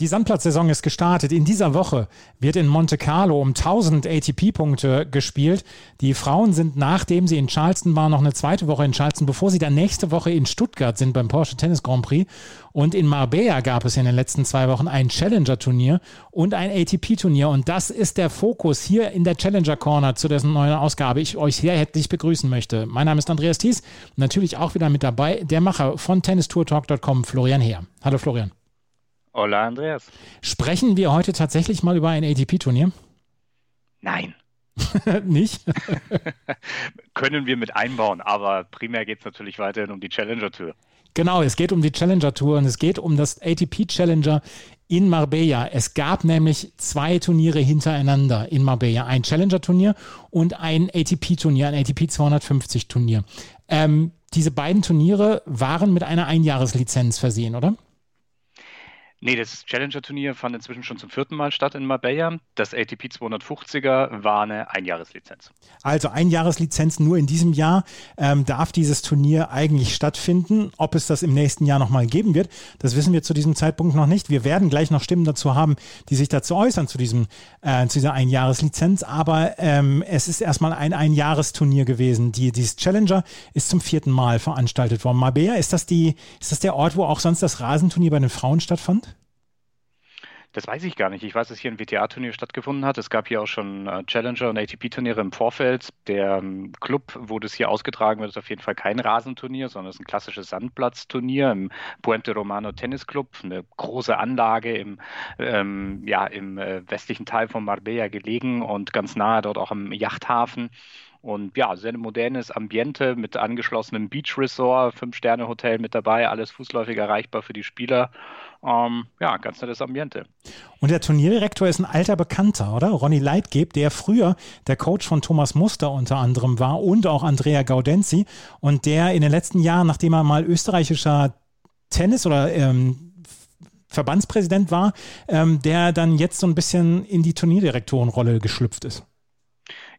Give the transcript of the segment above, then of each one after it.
Die Sandplatzsaison ist gestartet. In dieser Woche wird in Monte Carlo um 1000 ATP-Punkte gespielt. Die Frauen sind, nachdem sie in Charleston waren, noch eine zweite Woche in Charleston, bevor sie dann nächste Woche in Stuttgart sind beim Porsche Tennis Grand Prix. Und in Marbella gab es in den letzten zwei Wochen ein Challenger-Turnier und ein ATP-Turnier. Und das ist der Fokus hier in der Challenger Corner, zu dessen neuen Ausgabe ich euch sehr herzlich begrüßen möchte. Mein Name ist Andreas Thies, natürlich auch wieder mit dabei der Macher von tennistourtalk.com, Florian Heer. Hallo Florian. Hola, Andreas. Sprechen wir heute tatsächlich mal über ein ATP-Turnier? Nein. Nicht? Können wir mit einbauen, aber primär geht es natürlich weiterhin um die Challenger Tour. Genau, es geht um die Challenger Tour und es geht um das ATP Challenger in Marbella. Es gab nämlich zwei Turniere hintereinander in Marbella. Ein Challenger-Turnier und ein ATP-Turnier, ein ATP 250-Turnier. Ähm, diese beiden Turniere waren mit einer Einjahreslizenz versehen, oder? Nee, das Challenger-Turnier fand inzwischen schon zum vierten Mal statt in Marbella. Das ATP 250er war eine Einjahreslizenz. Also Einjahreslizenz nur in diesem Jahr ähm, darf dieses Turnier eigentlich stattfinden. Ob es das im nächsten Jahr nochmal geben wird, das wissen wir zu diesem Zeitpunkt noch nicht. Wir werden gleich noch Stimmen dazu haben, die sich dazu äußern, zu, diesem, äh, zu dieser Einjahreslizenz. Aber ähm, es ist erstmal ein Einjahresturnier gewesen. Die, dieses Challenger ist zum vierten Mal veranstaltet worden. Marbella, ist das, die, ist das der Ort, wo auch sonst das Rasenturnier bei den Frauen stattfand? Das weiß ich gar nicht. Ich weiß, dass hier ein WTA-Turnier stattgefunden hat. Es gab hier auch schon äh, Challenger und ATP-Turniere im Vorfeld. Der ähm, Club, wo das hier ausgetragen wird, ist auf jeden Fall kein Rasenturnier, sondern es ist ein klassisches Sandplatzturnier im Puente Romano Tennis Club. Eine große Anlage im, ähm, ja, im äh, westlichen Teil von Marbella gelegen und ganz nahe dort auch am Yachthafen. Und ja, sehr modernes Ambiente mit angeschlossenem Beach Resort, Fünf-Sterne-Hotel mit dabei, alles fußläufig erreichbar für die Spieler. Ähm, ja, ganz nettes Ambiente. Und der Turnierdirektor ist ein alter Bekannter, oder? Ronny Leitgeb, der früher der Coach von Thomas Muster unter anderem war und auch Andrea Gaudenzi und der in den letzten Jahren, nachdem er mal österreichischer Tennis oder ähm, Verbandspräsident war, ähm, der dann jetzt so ein bisschen in die Turnierdirektorenrolle geschlüpft ist.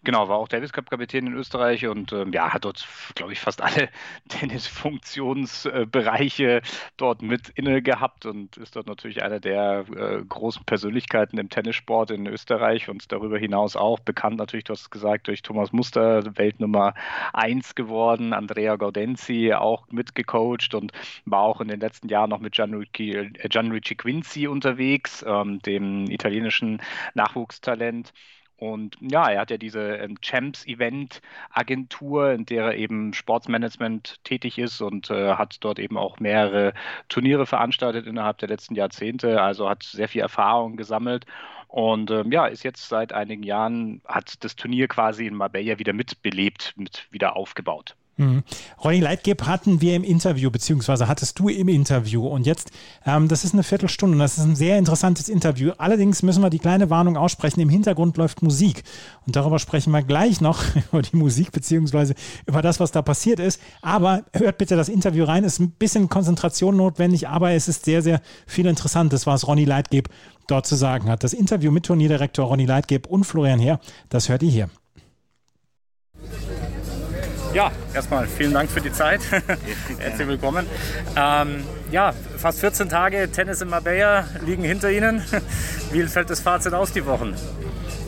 Genau, war auch Davis Cup Kapitän in Österreich und ähm, ja, hat dort, glaube ich, fast alle Tennisfunktionsbereiche dort mit inne gehabt und ist dort natürlich einer der äh, großen Persönlichkeiten im Tennissport in Österreich und darüber hinaus auch bekannt natürlich, du hast es gesagt, durch Thomas Muster, Weltnummer 1 geworden, Andrea Gaudenzi auch mitgecoacht und war auch in den letzten Jahren noch mit Gianluigi, äh, Gianluigi Quincy unterwegs, ähm, dem italienischen Nachwuchstalent. Und ja, er hat ja diese ähm, Champs-Event-Agentur, in der er eben Sportsmanagement tätig ist und äh, hat dort eben auch mehrere Turniere veranstaltet innerhalb der letzten Jahrzehnte. Also hat sehr viel Erfahrung gesammelt und ähm, ja, ist jetzt seit einigen Jahren, hat das Turnier quasi in Marbella wieder mitbelebt, mit wieder aufgebaut. Mhm. Ronny Leitgeb hatten wir im Interview, beziehungsweise hattest du im Interview. Und jetzt, ähm, das ist eine Viertelstunde und das ist ein sehr interessantes Interview. Allerdings müssen wir die kleine Warnung aussprechen, im Hintergrund läuft Musik. Und darüber sprechen wir gleich noch, über die Musik, beziehungsweise über das, was da passiert ist. Aber hört bitte das Interview rein, ist ein bisschen Konzentration notwendig, aber es ist sehr, sehr viel Interessantes, was Ronny Leitgeb dort zu sagen hat. Das Interview mit Turnierdirektor Ronny Leitgeb und Florian Heer, das hört ihr hier. Ja, erstmal vielen Dank für die Zeit. Herzlich willkommen. Ähm, ja, fast 14 Tage Tennis in Marbella liegen hinter Ihnen. Wie fällt das Fazit aus die Wochen?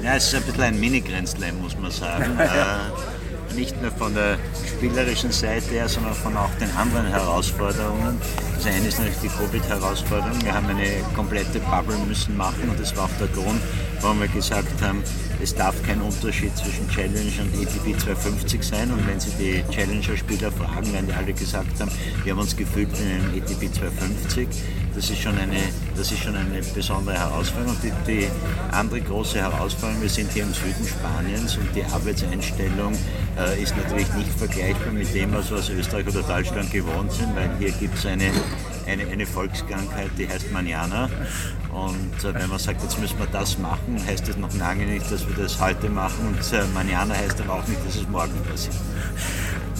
Ja, es ist ein bisschen ein Mini-Grand Slam, muss man sagen. äh, nicht nur von der spielerischen Seite her, sondern von auch den anderen Herausforderungen. Das eine ist natürlich die Covid-Herausforderung. Wir haben eine komplette Bubble müssen machen und das war auch der Grund, warum wir gesagt haben, es darf kein Unterschied zwischen Challenge und ATP 250 sein. Und wenn Sie die Challenger-Spieler fragen, werden die alle gesagt haben, wir haben uns gefühlt in einem ATP 250. Das ist schon eine, das ist schon eine besondere Herausforderung. Und die, die andere große Herausforderung, wir sind hier im Süden Spaniens und die Arbeitseinstellung äh, ist natürlich nicht vergleichbar mit dem, was wir aus Österreich oder Deutschland gewohnt sind, weil hier gibt es eine eine, eine Volkskrankheit, die heißt Manjana. Und äh, wenn man sagt, jetzt müssen wir das machen, heißt das noch lange nicht, dass wir das heute machen. Und äh, Manjana heißt aber auch nicht, dass es morgen passiert.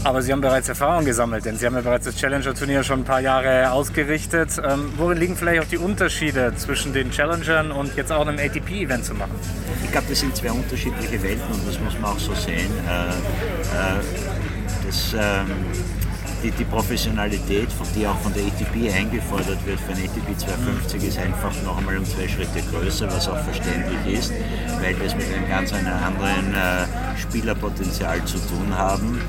Aber Sie haben bereits Erfahrung gesammelt, denn Sie haben ja bereits das Challenger-Turnier schon ein paar Jahre ausgerichtet. Ähm, worin liegen vielleicht auch die Unterschiede zwischen den Challengern und jetzt auch einem ATP-Event zu machen? Ich glaube, das sind zwei unterschiedliche Welten und das muss man auch so sehen. Äh, äh, das, ähm, die, die, Professionalität, die auch von der ATP eingefordert wird für ein ATP 250, ist einfach noch einmal um zwei Schritte größer, was auch verständlich ist, weil wir es mit einem ganz anderen äh, Spielerpotenzial zu tun haben.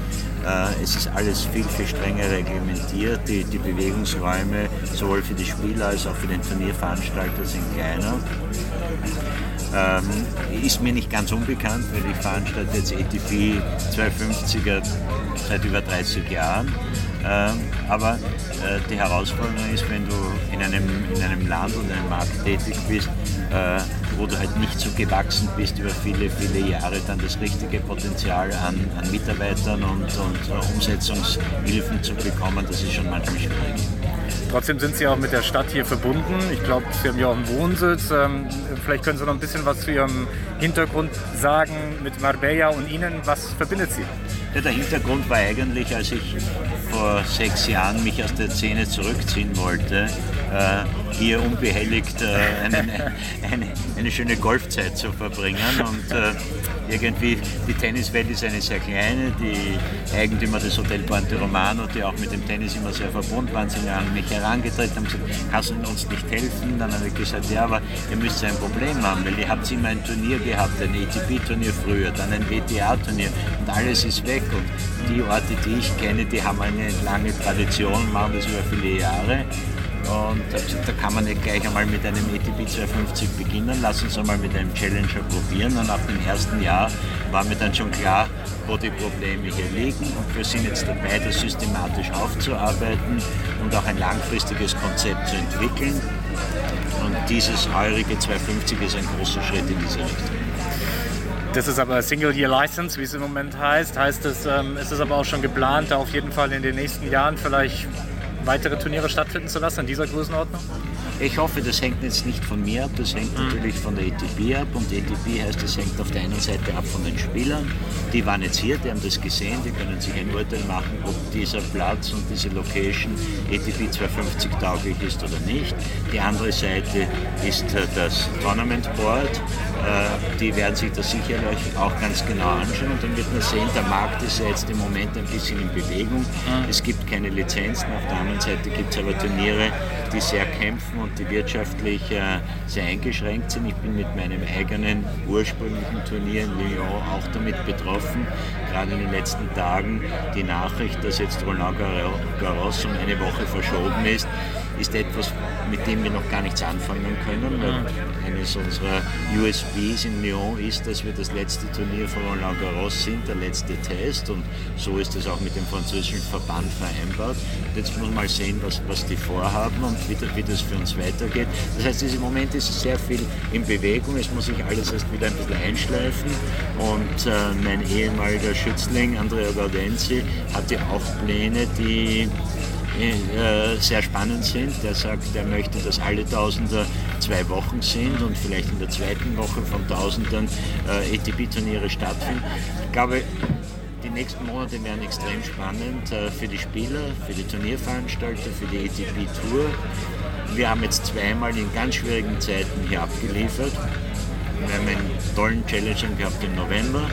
Äh, es ist alles viel, viel strenger reglementiert. Die, die Bewegungsräume sowohl für die Spieler als auch für den Turnierveranstalter sind kleiner. Ähm, ist mir nicht ganz unbekannt, weil ich veranstalte jetzt ATP 250er seit über 30 Jahren. Ähm, aber äh, die Herausforderung ist, wenn du in einem, in einem Land oder einem Markt tätig bist, äh, wo du halt nicht so gewachsen bist über viele, viele Jahre, dann das richtige Potenzial an, an Mitarbeitern und, und uh, Umsetzungshilfen zu bekommen, das ist schon manchmal schwierig. Trotzdem sind Sie auch mit der Stadt hier verbunden. Ich glaube, Sie haben ja auch einen Wohnsitz. Ähm, vielleicht können Sie noch ein bisschen was zu Ihrem Hintergrund sagen mit Marbella und Ihnen. Was verbindet Sie? Ja, der Hintergrund war eigentlich, als ich vor sechs Jahren mich aus der Szene zurückziehen wollte, äh, hier unbehelligt äh, eine, eine, eine, schöne Golfzeit zu verbringen. Und äh, irgendwie, die Tenniswelt ist eine sehr kleine. Die Eigentümer des Hotel Ponte Romano, die auch mit dem Tennis immer sehr verbunden waren, sind an mich herangetreten und gesagt, kannst du uns nicht helfen? Dann habe ich gesagt, ja, aber ihr müsst ein Problem haben, weil ihr habt immer ein Turnier gehabt, ein ATP-Turnier früher, dann ein WTA-Turnier und alles ist weg. Und die Orte, die ich kenne, die haben eine lange Tradition, machen das über viele Jahre. Und da kann man nicht gleich einmal mit einem ATP 250 beginnen. Lass uns einmal mit einem Challenger probieren. Und nach dem ersten Jahr war mir dann schon klar, wo die Probleme hier liegen. Und wir sind jetzt dabei, das systematisch aufzuarbeiten und auch ein langfristiges Konzept zu entwickeln. Und dieses heurige 250 ist ein großer Schritt in diese Richtung. Das ist aber Single-Year-License, wie es im Moment heißt. Heißt es, ähm, ist es aber auch schon geplant, da auf jeden Fall in den nächsten Jahren vielleicht weitere Turniere stattfinden zu lassen in dieser Größenordnung? Ich hoffe, das hängt jetzt nicht von mir ab, das hängt mhm. natürlich von der ATP ab und ATP heißt, das hängt auf der einen Seite ab von den Spielern. Die waren jetzt hier, die haben das gesehen, die können sich ein Urteil machen, ob dieser Platz und diese Location ATP 250 tauglich ist oder nicht. Die andere Seite ist äh, das Tournament Board. Äh, die werden sich das sicherlich auch ganz genau anschauen und dann wird man sehen, der Markt ist ja jetzt im Moment ein bisschen in Bewegung. Mhm. Es gibt keine Lizenzen, auf der anderen Seite gibt es aber Turniere, die sehr kämpfen und die wirtschaftlich äh, sehr eingeschränkt sind. Ich bin mit meinem eigenen ursprünglichen Turnier in Lyon auch damit betroffen. Gerade in den letzten Tagen die Nachricht, dass jetzt Roland Garros um eine Woche verschoben ist, ist etwas, mit dem wir noch gar nichts anfangen können. Mhm. Eines unserer USBs in Lyon ist, dass wir das letzte Turnier von Roland Garros sind, der letzte Test und so ist es auch mit dem französischen Verband vereinbart. Jetzt muss man mal sehen, was, was die vorhaben und wie, wie das für uns weitergeht. Das heißt, im Moment ist sehr viel in Bewegung, es muss sich alles erst wieder ein bisschen einschleifen und äh, mein ehemaliger Schützling Andrea Gaudenzi hatte auch Pläne, die äh, sehr spannend sind. Der sagt, er möchte, dass alle Tausender zwei Wochen sind und vielleicht in der zweiten Woche von Tausendern äh, ATP-Turniere stattfinden. Ich glaube, die nächsten Monate werden extrem spannend äh, für die Spieler, für die Turnierveranstalter, für die ATP-Tour. Wir haben jetzt zweimal in ganz schwierigen Zeiten hier abgeliefert. Wir haben einen tollen Challenger gehabt im November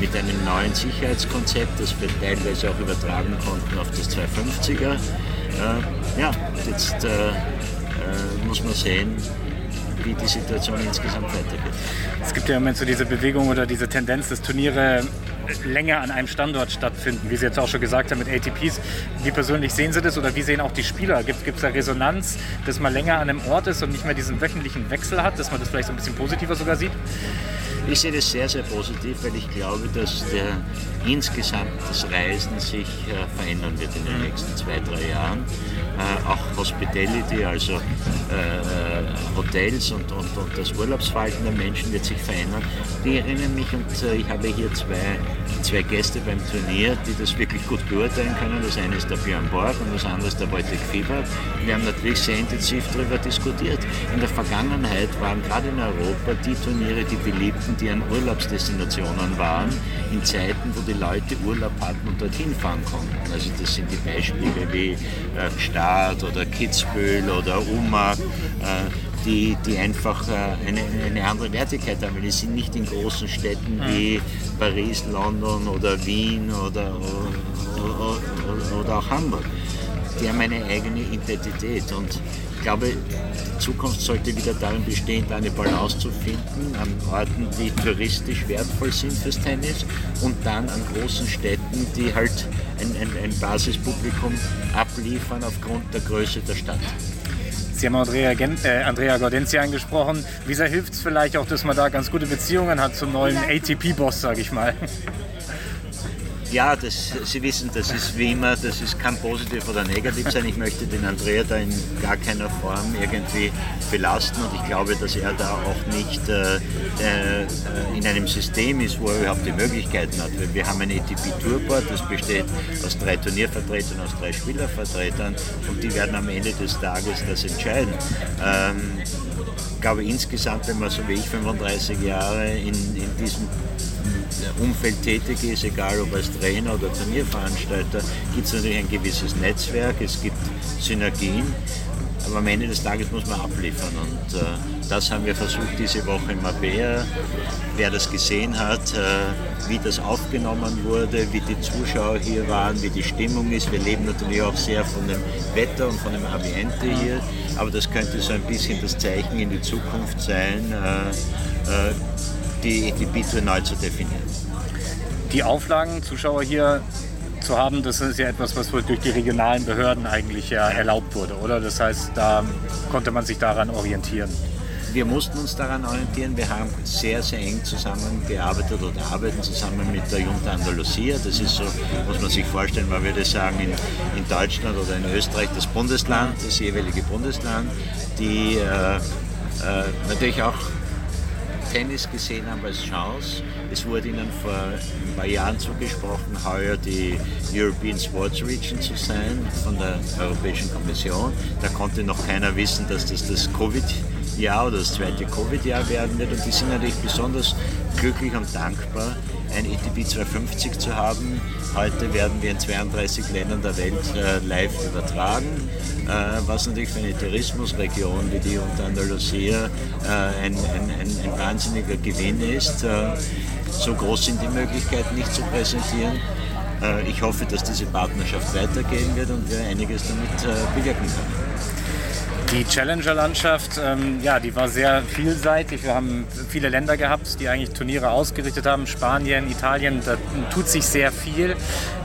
mit einem neuen Sicherheitskonzept, das wir teilweise auch übertragen konnten auf das 250er. Äh, ja, jetzt äh, äh, muss man sehen, wie die Situation insgesamt weitergeht. Es gibt ja im Moment so diese Bewegung oder diese Tendenz, dass Turniere länger an einem Standort stattfinden, wie Sie jetzt auch schon gesagt haben mit ATPs. Wie persönlich sehen Sie das oder wie sehen auch die Spieler? Gibt es da Resonanz, dass man länger an einem Ort ist und nicht mehr diesen wöchentlichen Wechsel hat, dass man das vielleicht so ein bisschen positiver sogar sieht? Ich sehe das sehr, sehr positiv, weil ich glaube, dass der, insgesamt das Reisen sich äh, verändern wird in den nächsten zwei, drei Jahren. Äh, auch Hospitality, also äh, äh, Hotels und, und, und das Urlaubsverhalten der Menschen wird sich verändern. Die erinnern mich und äh, ich habe hier zwei zwei Gäste beim Turnier, die das wirklich gut beurteilen können. Das eine ist der Björn Borg und das andere ist der Wojtek Fieber. Wir haben natürlich sehr intensiv darüber diskutiert. In der Vergangenheit waren gerade in Europa die Turniere die beliebten, die an Urlaubsdestinationen waren, in Zeiten, wo die Leute Urlaub hatten und dorthin fahren konnten. Also das sind die Beispiele wie äh, Start oder Kitzbühel oder Umag. Äh, die, die einfach äh, eine, eine andere Wertigkeit haben. Die sind nicht in großen Städten wie Paris, London oder Wien oder, oder, oder auch Hamburg. Die haben eine eigene Identität und glaube, die Zukunft sollte wieder darin bestehen, eine Balance zu finden an Orten, die touristisch wertvoll sind fürs Tennis und dann an großen Städten, die halt ein, ein, ein Basispublikum abliefern aufgrund der Größe der Stadt. Sie haben Andrea, äh, Andrea Gaudenzi angesprochen. Wie sehr hilft es vielleicht auch, dass man da ganz gute Beziehungen hat zum neuen ATP-Boss, sage ich mal? Ja, das, Sie wissen, das ist wie immer, das ist, kann positiv oder negativ sein. Ich möchte den Andrea da in gar keiner Form irgendwie belasten und ich glaube, dass er da auch nicht äh, äh, in einem System ist, wo er überhaupt die Möglichkeiten hat. Wir haben ein ATP Tourboard, das besteht aus drei Turniervertretern, aus drei Spielervertretern und die werden am Ende des Tages das entscheiden. Ähm, ich glaube insgesamt, wenn man so wie ich 35 Jahre in, in diesem Umfeld tätig ist, egal ob als Trainer oder Turnierveranstalter, gibt es natürlich ein gewisses Netzwerk, es gibt Synergien, aber am Ende des Tages muss man abliefern und äh, das haben wir versucht diese Woche in Mabea. Wer das gesehen hat, äh, wie das aufgenommen wurde, wie die Zuschauer hier waren, wie die Stimmung ist. Wir leben natürlich auch sehr von dem Wetter und von dem Ambiente hier, aber das könnte so ein bisschen das Zeichen in die Zukunft sein. Äh, äh die ATP-Tour neu zu definieren. Die Auflagen, Zuschauer hier zu haben, das ist ja etwas, was durch die regionalen Behörden eigentlich ja erlaubt wurde, oder? Das heißt, da konnte man sich daran orientieren. Wir mussten uns daran orientieren. Wir haben sehr, sehr eng zusammengearbeitet oder arbeiten zusammen mit der Junta Andalusia. Das ist so, muss man sich vorstellen, man würde sagen, in, in Deutschland oder in Österreich das Bundesland, das jeweilige Bundesland, die äh, äh, natürlich auch Tennis gesehen haben als Chance. Es wurde ihnen vor ein paar Jahren zugesprochen, heuer die European Sports Region zu sein von der Europäischen Kommission. Da konnte noch keiner wissen, dass das das Covid-Jahr oder das zweite Covid-Jahr werden wird. Und die sind natürlich besonders glücklich und dankbar, ein ETB 250 zu haben. Heute werden wir in 32 Ländern der Welt äh, live übertragen, äh, was natürlich für eine Tourismusregion wie die unter Andalusia äh, ein, ein, ein, ein, wahnsinniger Gewinn ist. Äh, so groß sind die Möglichkeiten nicht zu präsentieren. Äh, ich hoffe, dass diese Partnerschaft weitergehen wird und wir einiges damit äh, bewirken können. Die Challenger-Landschaft, ähm, ja, die war sehr vielseitig. Wir haben viele Länder gehabt, die eigentlich Turniere ausgerichtet haben. Spanien, Italien, da tut sich sehr viel.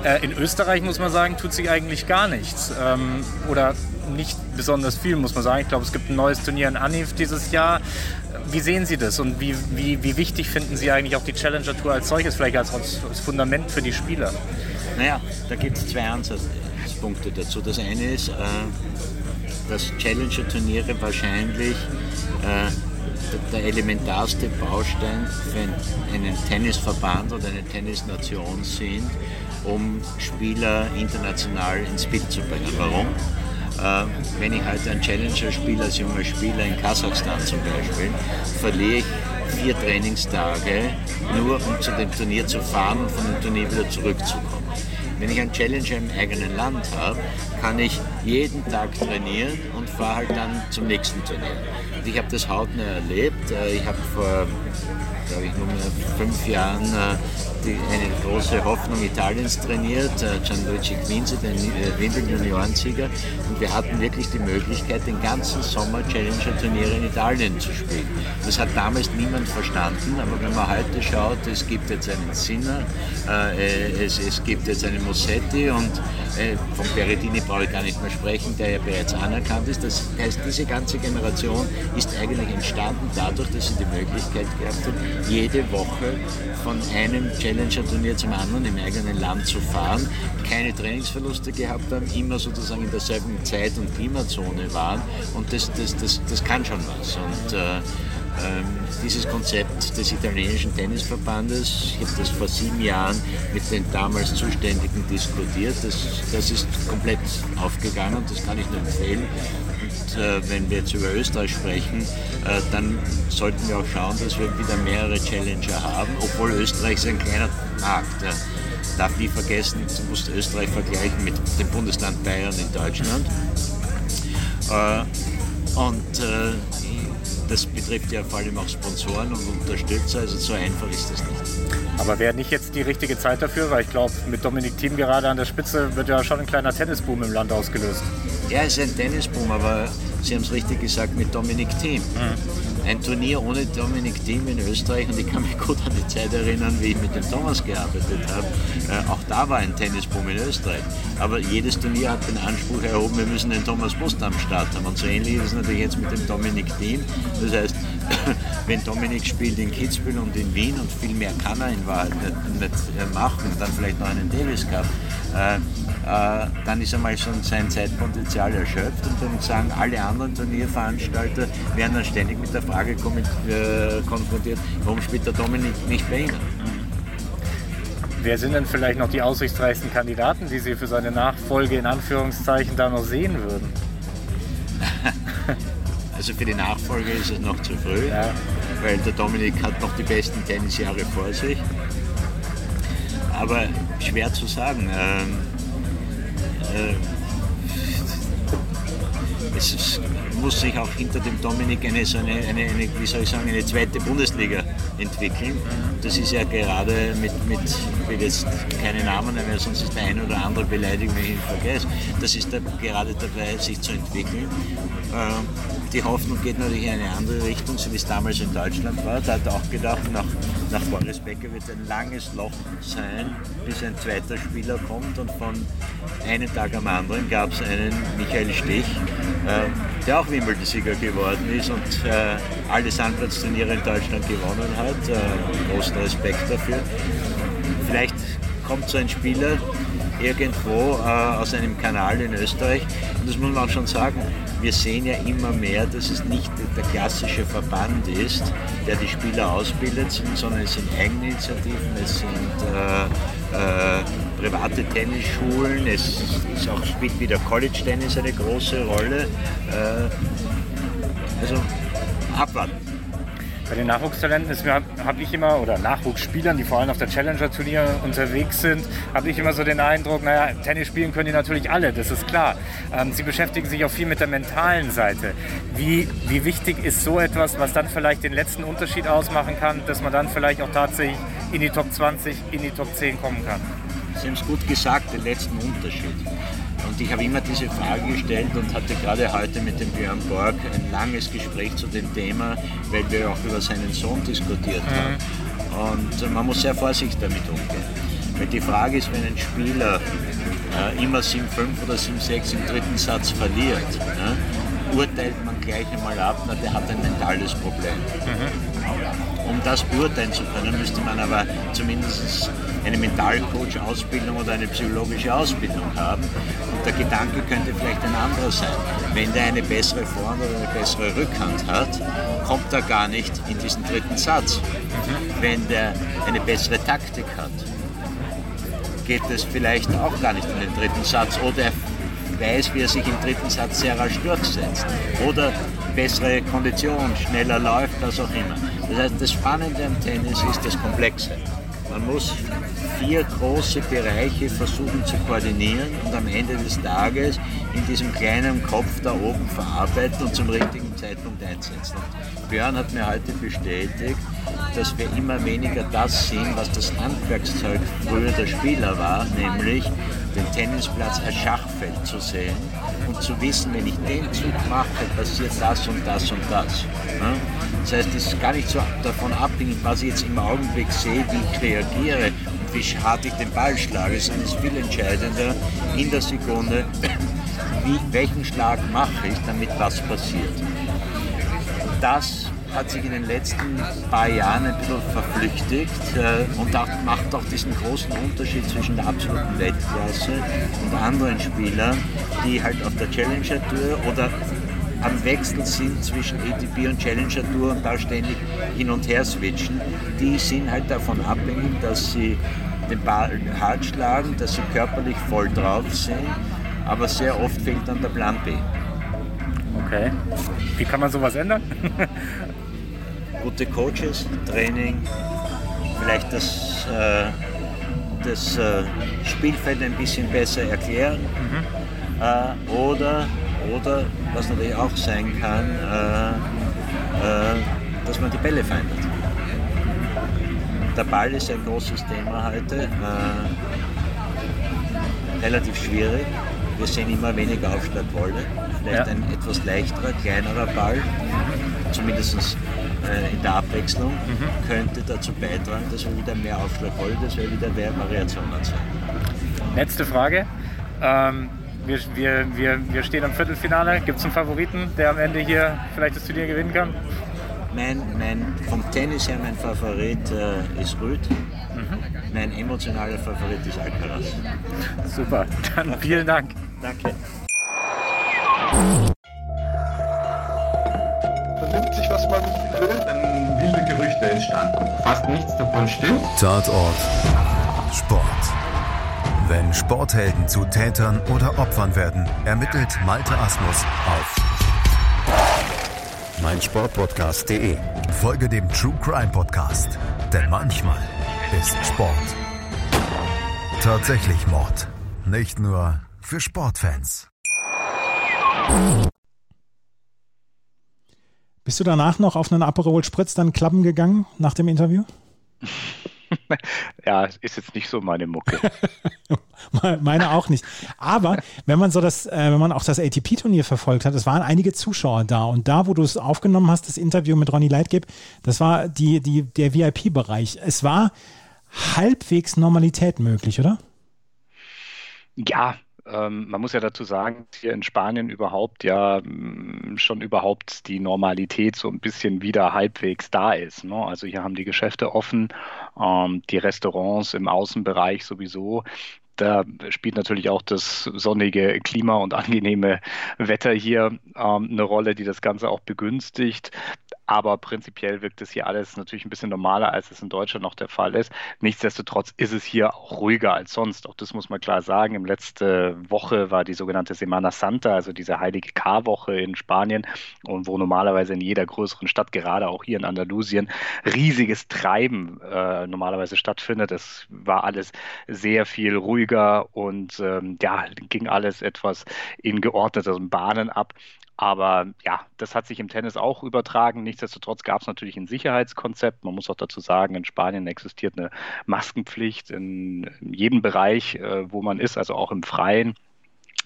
Äh, in Österreich muss man sagen, tut sich eigentlich gar nichts. Ähm, oder nicht besonders viel, muss man sagen. Ich glaube, es gibt ein neues Turnier in Anif dieses Jahr. Wie sehen Sie das und wie, wie, wie wichtig finden Sie eigentlich auch die Challenger Tour als solches, vielleicht als, als Fundament für die Spieler? Naja, da gibt es zwei Ansatzpunkte dazu. Das eine ist, äh dass Challenger-Turniere wahrscheinlich äh, der elementarste Baustein für einen Tennisverband oder eine Tennisnation sind, um Spieler international ins Bild zu bringen. Warum? Äh, wenn ich heute einen Challenger spiele als junger Spieler in Kasachstan zum Beispiel, verliere ich vier Trainingstage nur um zu dem Turnier zu fahren und von dem Turnier wieder zurückzukommen. Wenn ich einen Challenger im eigenen Land habe, kann ich jeden Tag trainieren und fahre halt dann zum nächsten Turnier. Und ich habe das hautnah erlebt. Äh, ich habe vor, glaube ich, nur fünf Jahren äh, die, eine große Hoffnung Italiens trainiert, äh, Gianluigi Quinzi, den Wimbledon Juniorensieger. Und wir hatten wirklich die Möglichkeit, den ganzen Sommer Challenger-Turniere in Italien zu spielen. Das hat damals niemand verstanden, aber wenn man heute schaut, es gibt jetzt einen Sinner, äh, es, es, gibt jetzt einen Mossetti und äh, von Berrettini brauche ich gar nicht mehr sprechen, der ja bereits anerkannt ist. Das heißt, diese ganze Generation ist eigentlich entstanden dadurch, dass sie die Möglichkeit gehabt hat, jede Woche von einem Challenger-Turnier zum anderen im eigenen Land zu fahren, keine Trainingsverluste gehabt haben, immer sozusagen in derselben Zeit- und Klimazone waren und das, das, das, das kann schon was. Und, äh, Ähm, dieses Konzept des italienischen Tennisverbandes, ich habe das vor sieben Jahren mit den damals Zuständigen diskutiert, das, das ist komplett aufgegangen, das kann ich nur empfehlen. Äh, wenn wir jetzt über Österreich sprechen, äh, dann sollten wir auch schauen, dass wir wieder mehrere Challenger haben, obwohl Österreich ist ein kleiner Markt. Ja. Darf nie vergessen, du musst Österreich vergleichen mit dem Bundesland Bayern in Deutschland. Äh, und äh, das betrifft ja vor allem auch Sponsoren und Unterstützer, also so einfach ist das nicht. Aber wäre nicht jetzt die richtige Zeit dafür, weil ich glaube, mit Dominik Thiem gerade an der Spitze wird ja schon ein kleiner Tennisboom im Land ausgelöst. Es ist ein Tennisboom, aber Sie haben es richtig gesagt mit Dominik Thiem. Mhm ein Turnier ohne Dominik Thiem in Österreich und ich kann mich gut an die Zeit erinnern, wie ich mit dem Thomas gearbeitet habe. Äh, auch da war ein Tennisboom in Österreich. Aber jedes Turnier hat den Anspruch erhoben, wir müssen den Thomas Post am Start haben. Und so ähnlich ist es natürlich jetzt mit dem Dominik Thiem. Das heißt, wenn Dominik spielt in Kitzbühel und in Wien und viel mehr kann er in Wahrheit nicht, nicht machen, dann vielleicht noch einen Davis Cup. Äh, dann ist einmal schon sein Zeitpotenzial erschöpft und dann sagen alle anderen Turnierveranstalter, werden dann ständig mit der Frage äh, konfrontiert, warum spielt der Dominik nicht bei Ihnen? Wer sind denn vielleicht noch die aussichtsreichsten Kandidaten, die Sie für seine Nachfolge in Anführungszeichen da noch sehen würden? Also für die Nachfolge ist es noch zu früh, ja. weil der Dominik hat noch die besten Tennisjahre vor sich. Aber schwer zu sagen. Ähm, äh, es ist, muss sich auch hinter dem Dominik eine, so eine, eine, eine, wie soll ich sagen, eine zweite Bundesliga entwickeln. Das ist ja gerade mit, mit ich will jetzt keine Namen nennen, sonst ist der eine oder andere beleidigt, wenn ich ihn vergesse. Das ist da gerade dabei, sich zu entwickeln. Ähm, die Hoffnung geht natürlich in eine andere Richtung, so wie es damals in Deutschland war. Da hat er auch gedacht, nach, nach Boris Becker wird ein langes Loch sein, bis ein zweiter Spieler kommt. Und von einem Tag am anderen gab es einen Michael Stich, äh, der auch Wimbledon-Sieger geworden ist und äh, alle Sandplatzturniere in Deutschland gewonnen hat. Äh, großen Respekt dafür. Vielleicht kommt so ein Spieler irgendwo äh, aus einem Kanal in Österreich. Und das muss man auch schon sagen, wir sehen ja immer mehr, dass es nicht der klassische Verband ist, der die Spieler ausbildet, sondern es sind Eigeninitiativen, es sind äh, äh, private Tennisschulen, es ist auch, spielt wieder College-Tennis eine große Rolle. Äh, also abwarten. Bei den Nachwuchstalenten habe ich immer, oder Nachwuchsspielern, die vor allem auf der Challenger-Turnier unterwegs sind, habe ich immer so den Eindruck, naja, Tennis spielen können die natürlich alle, das ist klar. Ähm, sie beschäftigen sich auch viel mit der mentalen Seite. Wie, wie wichtig ist so etwas, was dann vielleicht den letzten Unterschied ausmachen kann, dass man dann vielleicht auch tatsächlich in die Top 20, in die Top 10 kommen kann? Sie haben es gut gesagt, den letzten Unterschied. Ich habe immer diese Frage gestellt und hatte gerade heute mit dem Björn Borg ein langes Gespräch zu dem Thema, weil wir auch über seinen Sohn diskutiert mhm. haben. Und man muss sehr vorsichtig damit umgehen. Weil die Frage ist, wenn ein Spieler äh, immer 7-5 oder 7-6 im dritten Satz verliert, ja, urteilt man gleich einmal ab, na, der hat ein mentales Problem. Mhm. Um das beurteilen zu können, müsste man aber zumindest eine Mentalcoach-Ausbildung oder eine psychologische Ausbildung haben. Und der Gedanke könnte vielleicht ein anderer sein. Wenn der eine bessere Vorhand oder eine bessere Rückhand hat, kommt er gar nicht in diesen dritten Satz. Wenn der eine bessere Taktik hat, geht es vielleicht auch gar nicht in den dritten Satz. Oder er weiß, wie er sich im dritten Satz sehr rasch durchsetzt. Oder bessere Kondition, schneller läuft, was auch immer. Das heißt, das Spannende am Tennis ist das Komplexe. Man muss vier große Bereiche versuchen zu koordinieren und am Ende des Tages in diesem kleinen Kopf da oben verarbeiten und zum richtigen Zeitpunkt einsetzen. Und Björn hat mir heute bestätigt, dass wir immer weniger das sehen, was das Handwerkszeug früher der Spieler war, nämlich den Tennisplatz als Schachfeld zu sehen und zu wissen, wenn ich den Zug mache, passiert das und das und das. Das heißt, es ist gar nicht so davon abhängig, was ich jetzt im Augenblick sehe, wie ich reagiere und wie hart ich den Ball schlage, sondern es ist viel entscheidender in der Sekunde, wie, welchen Schlag mache ich, damit was passiert. Und das hat sich in den letzten paar Jahren ein bisschen verflüchtigt äh, und macht auch diesen großen Unterschied zwischen der absoluten Weltklasse und anderen Spielern, die halt auf der Challenger Tour oder am Wechsel sind zwischen ATP und Challenger Tour und da ständig hin und her switchen, die sind halt davon abhängig, dass sie den Ball hart schlagen, dass sie körperlich voll drauf sind, aber sehr oft fehlt dann der Plan B. Okay. Wie kann man sowas ändern? Gute Coaches, Training, vielleicht das, äh, das äh, Spielfeld ein bisschen besser erklären mhm. äh, oder, oder, was natürlich auch sein kann, äh, äh, dass man die Bälle verändert. Der Ball ist ein großes Thema heute, äh, relativ schwierig. Wir sehen immer weniger Aufschlagwolle, vielleicht ja. ein etwas leichterer, kleinerer Ball, zumindest äh, in der Abwechslung, mhm. könnte dazu beitragen, dass wir wieder mehr Aufschlag holen, dass wir wieder mehr Variationen zeigen. Letzte Frage. Ähm, wir, wir, wir, wir stehen am Viertelfinale. Gibt es einen Favoriten, der am Ende hier vielleicht das Turnier gewinnen kann? Mein, mein, vom Tennis her mein Favorit äh, ist Rüd. Mhm. Mein emotionaler Favorit ist Alcaraz. Super, dann vielen Dank. Danke. Tatort Sport. Wenn Sporthelden zu Tätern oder Opfern werden, ermittelt Malte Asmus auf meinsportpodcast.de. Folge dem True Crime Podcast, denn manchmal ist Sport tatsächlich Mord. Nicht nur für Sportfans. Bist du danach noch auf einen Aperol Spritz dann klappen gegangen nach dem Interview? ja, ist jetzt nicht so meine Mucke. meine auch nicht. Aber wenn man so das, äh, wenn man auch das ATP-Turnier verfolgt hat, es waren einige Zuschauer da und da, wo du es aufgenommen hast, das Interview mit Ronny Leitgeb, das war die, die, der VIP-Bereich. Es war halbwegs Normalität möglich, oder? Ja, ähm, man muss ja dazu sagen, hier in Spanien überhaupt ja schon überhaupt die Normalität so ein bisschen wieder halbwegs da ist. Ne? Also hier haben die Geschäfte offen, ähm, die Restaurants im Außenbereich sowieso. Da spielt natürlich auch das sonnige Klima und angenehme Wetter hier ähm, eine Rolle, die das Ganze auch begünstigt. Aber prinzipiell wirkt es hier alles natürlich ein bisschen normaler, als es in Deutschland noch der Fall ist. Nichtsdestotrotz ist es hier auch ruhiger als sonst. Auch das muss man klar sagen. Im letzte Woche war die sogenannte Semana Santa, also diese heilige Karwoche in Spanien und wo normalerweise in jeder größeren Stadt, gerade auch hier in Andalusien, riesiges Treiben äh, normalerweise stattfindet. Es war alles sehr viel ruhiger und ähm, ja, ging alles etwas in geordneteren Bahnen ab. Aber ja, das hat sich im Tennis auch übertragen. Nichtsdestotrotz gab es natürlich ein Sicherheitskonzept. Man muss auch dazu sagen, in Spanien existiert eine Maskenpflicht in jedem Bereich, äh, wo man ist, also auch im Freien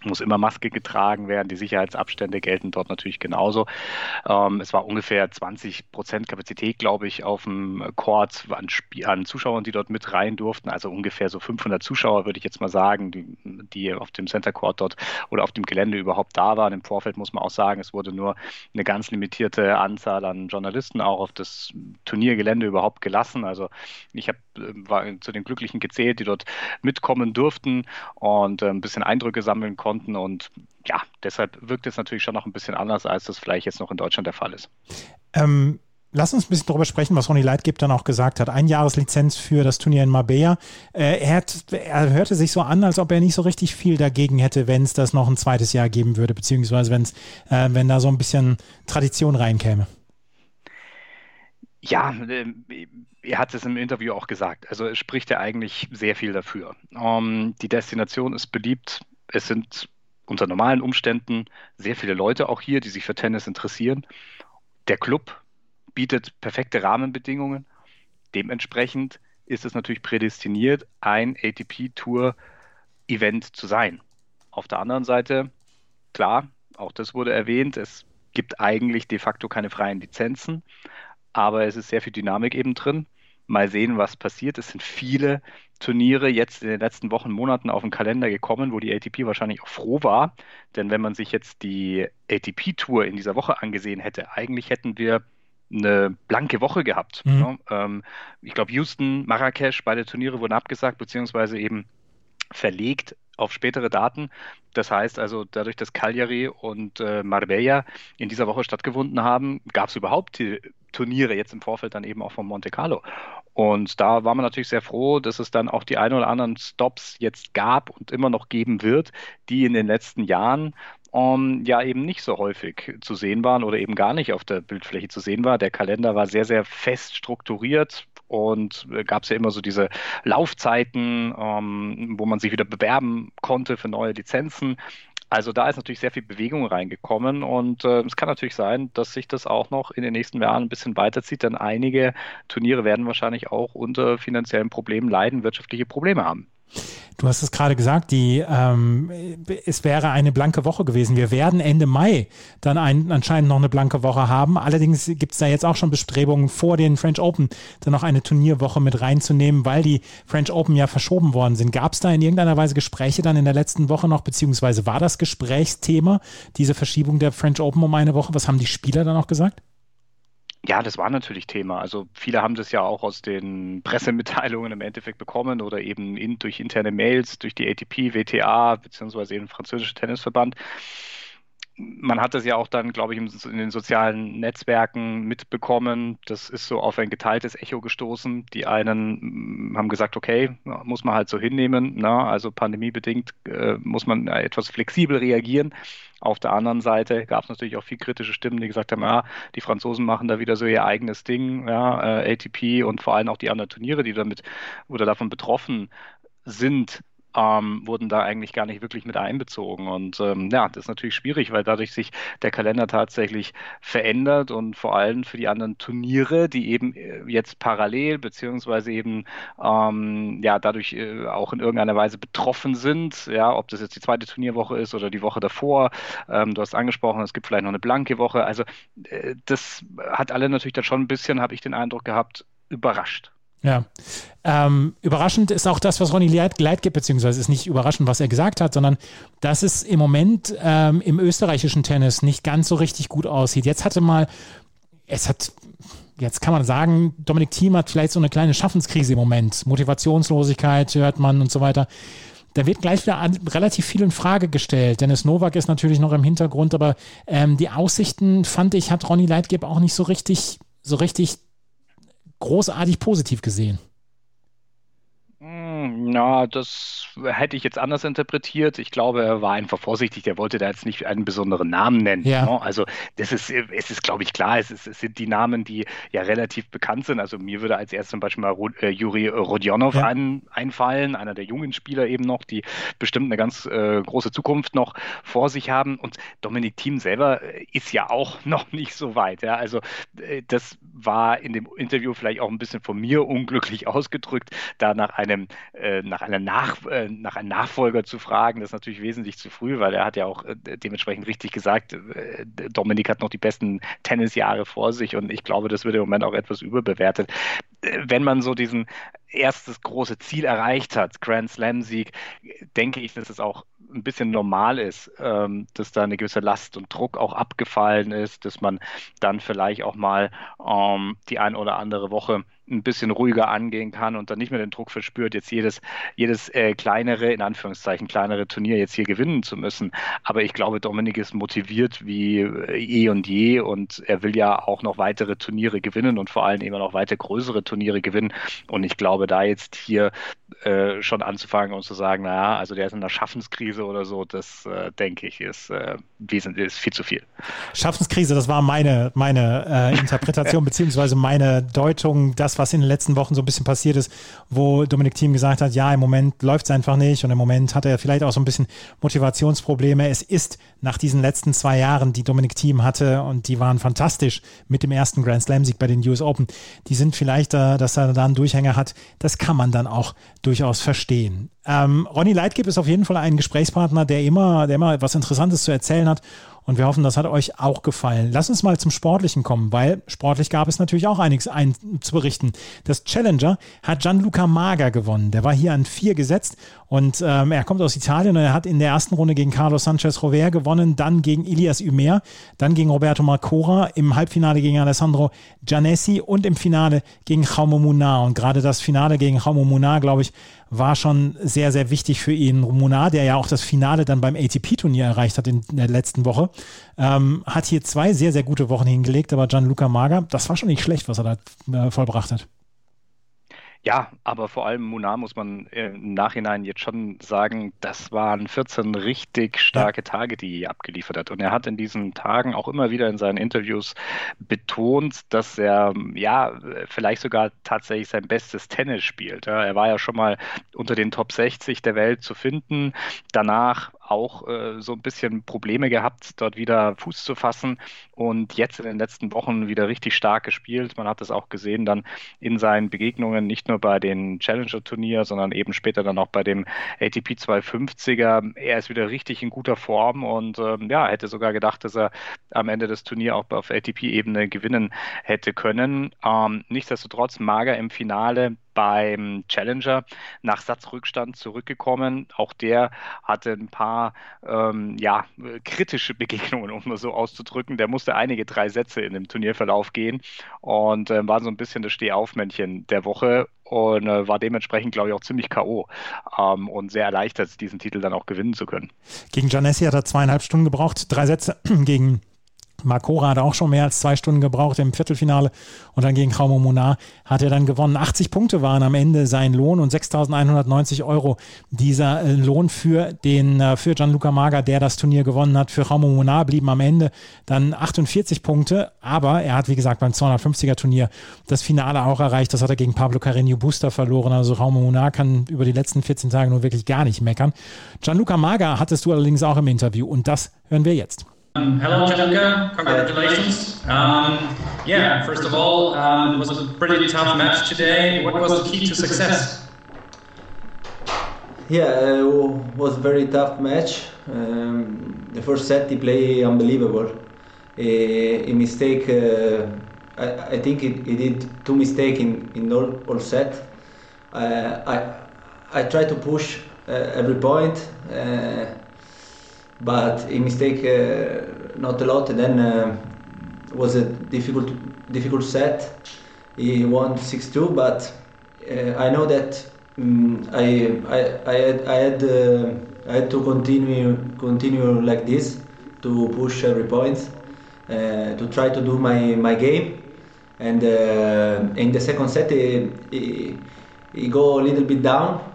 muss immer Maske getragen werden. Die Sicherheitsabstände gelten dort natürlich genauso. Ähm, es war ungefähr 20 Prozent Kapazität, glaube ich, auf dem Court an, an, Zuschauern, die dort mit rein durften. Also ungefähr so 500 Zuschauer, würde ich jetzt mal sagen, die, die auf dem Center Court dort oder auf dem Gelände überhaupt da waren. Im Vorfeld muss man auch sagen, es wurde nur eine ganz limitierte Anzahl an Journalisten auch auf das Turniergelände überhaupt gelassen. Also ich habe war zu den Glücklichen gezählt, die dort mitkommen durften und äh, ein bisschen Eindrücke sammeln konnten. Und ja, deshalb wirkt es natürlich schon noch ein bisschen anders, als das vielleicht jetzt noch in Deutschland der Fall ist. Ähm, lass uns ein bisschen darüber sprechen, was Ronny Leitgeb dann auch gesagt hat. Ein Jahreslizenz für das Turnier in Marbella. Äh, er, hat, er hörte sich so an, als ob er nicht so richtig viel dagegen hätte, wenn es das noch ein zweites Jahr geben würde, beziehungsweise wenn's, äh, wenn da so ein bisschen Tradition reinkäme. Ja, ähm, er hat es im Interview auch gesagt. Also spricht ja eigentlich sehr viel dafür. Ähm, die Destination ist beliebt. Es sind unter normalen Umständen sehr viele Leute auch hier, die sich für Tennis interessieren. Der Club bietet perfekte Rahmenbedingungen. Dementsprechend ist es natürlich prädestiniert, ein ATP-Tour-Event zu sein. Auf der anderen Seite, klar, auch das wurde erwähnt, es gibt eigentlich de facto keine freien Lizenzen, aber es ist sehr viel Dynamik eben drin mal sehen, was passiert. Es sind viele Turniere jetzt in den letzten Wochen, Monaten auf den Kalender gekommen, wo die ATP wahrscheinlich auch froh war. Denn wenn man sich jetzt die ATP-Tour in dieser Woche angesehen hätte, eigentlich hätten wir eine blanke Woche gehabt. Mhm. Ne? Ähm, ich glaube, Houston, Marrakesch, beide Turniere wurden abgesagt, beziehungsweise eben verlegt auf spätere Daten. Das heißt also, dadurch, dass Cagliari und äh, Marbella in dieser Woche stattgefunden haben, gab es überhaupt die Turniere jetzt im Vorfeld dann eben auch von Monte Carlo. Und da war man natürlich sehr froh, dass es dann auch die ein oder anderen Stops jetzt gab und immer noch geben wird, die in den letzten Jahren um, ähm, ja eben nicht so häufig zu sehen waren oder eben gar nicht auf der Bildfläche zu sehen war. Der Kalender war sehr, sehr fest strukturiert, und äh, gab es ja immer so diese Laufzeiten, ähm, wo man sich wieder bewerben konnte für neue Lizenzen. Also da ist natürlich sehr viel Bewegung reingekommen und äh, es kann natürlich sein, dass sich das auch noch in den nächsten Jahren ein bisschen weiterzieht, denn einige Turniere werden wahrscheinlich auch unter finanziellen Problemen leiden, wirtschaftliche Probleme haben. Du hast es gerade gesagt, die, ähm, es wäre eine blanke Woche gewesen. Wir werden Ende Mai dann ein, anscheinend noch eine blanke Woche haben. Allerdings gibt es da jetzt auch schon Bestrebungen vor den French Open, dann noch eine Turnierwoche mit reinzunehmen, weil die French Open ja verschoben worden sind. Gab es da in irgendeiner Weise Gespräche dann in der letzten Woche noch, beziehungsweise war das Gesprächsthema, diese Verschiebung der French Open um eine Woche? Was haben die Spieler dann auch gesagt? Ja, das war natürlich Thema. Also viele haben das ja auch aus den Pressemitteilungen im Endeffekt bekommen oder eben in, durch interne Mails, durch die ATP, WTA beziehungsweise den französischen Tennisverband. Man hat das ja auch dann, glaube ich, in den sozialen Netzwerken mitbekommen. Das ist so auf ein geteiltes Echo gestoßen. Die einen mm, haben gesagt, okay, muss man halt so hinnehmen. Na, also pandemiebedingt äh, muss man etwas flexibel reagieren. Auf der anderen Seite gab es natürlich auch viel kritische Stimmen, die gesagt haben, ja, die Franzosen machen da wieder so ihr eigenes Ding, ja, äh, ATP und vor allem auch die anderen Turniere, die damit oder davon betroffen sind, ähm, wurden da eigentlich gar nicht wirklich mit einbezogen. Und ähm, ja, das ist natürlich schwierig, weil dadurch sich der Kalender tatsächlich verändert und vor allem für die anderen Turniere, die eben äh, jetzt parallel beziehungsweise eben ähm, ja dadurch äh, auch in irgendeiner Weise betroffen sind, ja, ob das jetzt die zweite Turnierwoche ist oder die Woche davor. Ähm, du hast angesprochen, es gibt vielleicht noch eine blanke Woche. Also äh, das hat alle natürlich dann schon ein bisschen, habe ich den Eindruck gehabt, überrascht. Ja. Ähm, überraschend ist auch das, was Ronny Leit, gibt, beziehungsweise ist nicht überraschend, was er gesagt hat, sondern dass es im Moment ähm, im österreichischen Tennis nicht ganz so richtig gut aussieht. Jetzt hatte mal, es hat, jetzt kann man sagen, Dominik Thiem hat vielleicht so eine kleine Schaffenskrise im Moment. Motivationslosigkeit hört man und so weiter. Da wird gleich wieder relativ viel in Frage gestellt. Dennis Novak ist natürlich noch im Hintergrund, aber ähm, die Aussichten, fand ich, hat Ronny Leitgeb auch nicht so richtig, so richtig großartig positiv gesehen. Na, das hätte ich jetzt anders interpretiert. Ich glaube, er war einfach vorsichtig. Er wollte da jetzt nicht einen besonderen Namen nennen. Ja. Ne? Also, das ist, es ist, glaube ich, klar. Es, ist, es, sind die Namen, die ja relativ bekannt sind. Also, mir würde als erstes zum Beispiel mal äh, Juri Rodionov ja. ein, einfallen, einer der jungen Spieler eben noch, die bestimmt eine ganz äh, große Zukunft noch vor sich haben. Und Dominik Thiem selber äh, ist ja auch noch nicht so weit. Ja? Also, äh, das war in dem Interview vielleicht auch ein bisschen von mir unglücklich ausgedrückt, da nach einem äh, nach, einer Nach, äh, nach einem Nachfolger zu fragen, das ist natürlich wesentlich zu früh, weil er hat ja auch äh, dementsprechend richtig gesagt, äh, Dominik hat noch die besten Tennisjahre vor sich und ich glaube, das wird im Moment auch etwas überbewertet. Wenn man so diesen erstes große Ziel erreicht hat, Grand Slam-Sieg, denke ich, dass es auch ein bisschen normal ist, ähm, dass da eine gewisse Last und Druck auch abgefallen ist, dass man dann vielleicht auch mal ähm, die ein oder andere Woche ein bisschen ruhiger angehen kann und dann nicht mehr den Druck verspürt, jetzt jedes, jedes äh, kleinere, in Anführungszeichen, kleinere Turnier jetzt hier gewinnen zu müssen. Aber ich glaube, Dominik ist motiviert wie äh, eh und je und er will ja auch noch weitere Turniere gewinnen und vor allem immer noch weiter größere Turniere gewinnen. Und ich glaube, da jetzt hier äh, schon anzufangen und zu sagen, naja, also der ist in einer Schaffenskrise oder so, das äh, denke ich, ist, äh, ist viel zu viel. Schaffenskrise, das war meine, meine äh, Interpretation beziehungsweise meine Deutung, das, was in den letzten Wochen so ein bisschen passiert ist, wo Dominik Thiem gesagt hat, ja, im Moment läuft es einfach nicht und im Moment hat er vielleicht auch so ein bisschen Motivationsprobleme. Es ist nach diesen letzten zwei Jahren, die Dominik Thiem hatte und die waren fantastisch mit dem ersten Grand Slam-Sieg bei den US Open, die sind vielleicht, äh, dass er da einen Durchhänger hat, das kann man dann auch durchaus verstehen. Ähm, Ronny Leitgeb ist auf jeden Fall ein Gesprächspartner, der immer, der immer etwas Interessantes zu erzählen hat und wir hoffen, das hat euch auch gefallen. Lass uns mal zum Sportlichen kommen, weil sportlich gab es natürlich auch einiges ein zu berichten. Das Challenger hat Gianluca Mager gewonnen. Der war hier an vier gesetzt und ähm, er kommt aus Italien und er hat in der ersten Runde gegen Carlos Sanchez Rover gewonnen, dann gegen Ilias Ümer, dann gegen Roberto Marcora, im Halbfinale gegen Alessandro Giannessi und im Finale gegen Jaume Munar. Und gerade das Finale gegen Jaume Munar, glaube ich, war schon sehr, sehr wichtig für ihn. Munar, der ja auch das Finale dann beim ATP-Turnier erreicht hat in der letzten Woche, ähm, hat hier zwei sehr, sehr gute Wochen hingelegt, aber Gianluca Mager, das war schon nicht schlecht, was er da äh, vollbracht hat. Ja, aber vor allem Munar muss man im Nachhinein jetzt schon sagen, das waren 14 richtig starke. Tage, die er abgeliefert hat. Und er hat in diesen Tagen auch immer wieder in seinen Interviews betont, dass er ja vielleicht sogar tatsächlich sein bestes Tennis spielt. Er war ja schon mal unter den Top 60 der Welt zu finden. Danach auch äh, so ein bisschen Probleme gehabt, dort wieder Fuß zu fassen und jetzt in den letzten Wochen wieder richtig stark gespielt. Man hat es auch gesehen dann in seinen Begegnungen, nicht nur bei den Challenger-Turnier, sondern eben später dann auch bei dem ATP 250er. Er ist wieder richtig in guter Form und ähm, ja, hätte sogar gedacht, dass er am Ende des Turniers auch auf ATP-Ebene gewinnen hätte können. Ähm, nichtsdestotrotz mager im Finale beim Challenger nach Satzrückstand zurückgekommen. Auch der hatte ein paar ähm, ja, kritische Begegnungen, um es so auszudrücken. Der musste einige drei Sätze in dem Turnierverlauf gehen und äh, war so ein bisschen das Stehaufmännchen der Woche und äh, war dementsprechend, glaube ich, auch ziemlich K.O. Ähm, und sehr erleichtert, diesen Titel dann auch gewinnen zu können. Gegen Giannessi hat er zweieinhalb Stunden gebraucht, drei Sätze gegen Marcora hat auch schon mehr als zwei Stunden gebraucht im Viertelfinale und dann gegen Jaume Munar hat er dann gewonnen. 80 Punkte waren am Ende sein Lohn und 6.190 Euro dieser äh, Lohn für den äh, für Gianluca Maga, der das Turnier gewonnen hat. Für Jaume Munar blieben am Ende dann 48 Punkte, aber er hat wie gesagt beim 250er Turnier das Finale auch erreicht. Das hat er gegen Pablo Carreño Buster verloren. Also Jaume Munar kann über die letzten 14 Tage nur wirklich gar nicht meckern. Gianluca Maga hattest du allerdings auch im Interview und das hören wir jetzt. Um, hello, Gianluca. Congratulations. Um, yeah, first of all, um, it was a pretty tough match today. What was the key to success? Yeah, it was a very tough match. Um, the first set he played unbelievable. A, a mistake, uh, I, I, think he, he, did two mistakes in, in all, all set. Uh, I, I tried to push uh, every point. Uh, but he mistake uh, not a lot. And then uh, was a difficult difficult set. He won 6-2, but uh, I know that um, I, I I had I had, I had to continue continue like this to push every point to try to do my my game. And in the second set, he, he, he go a little bit down.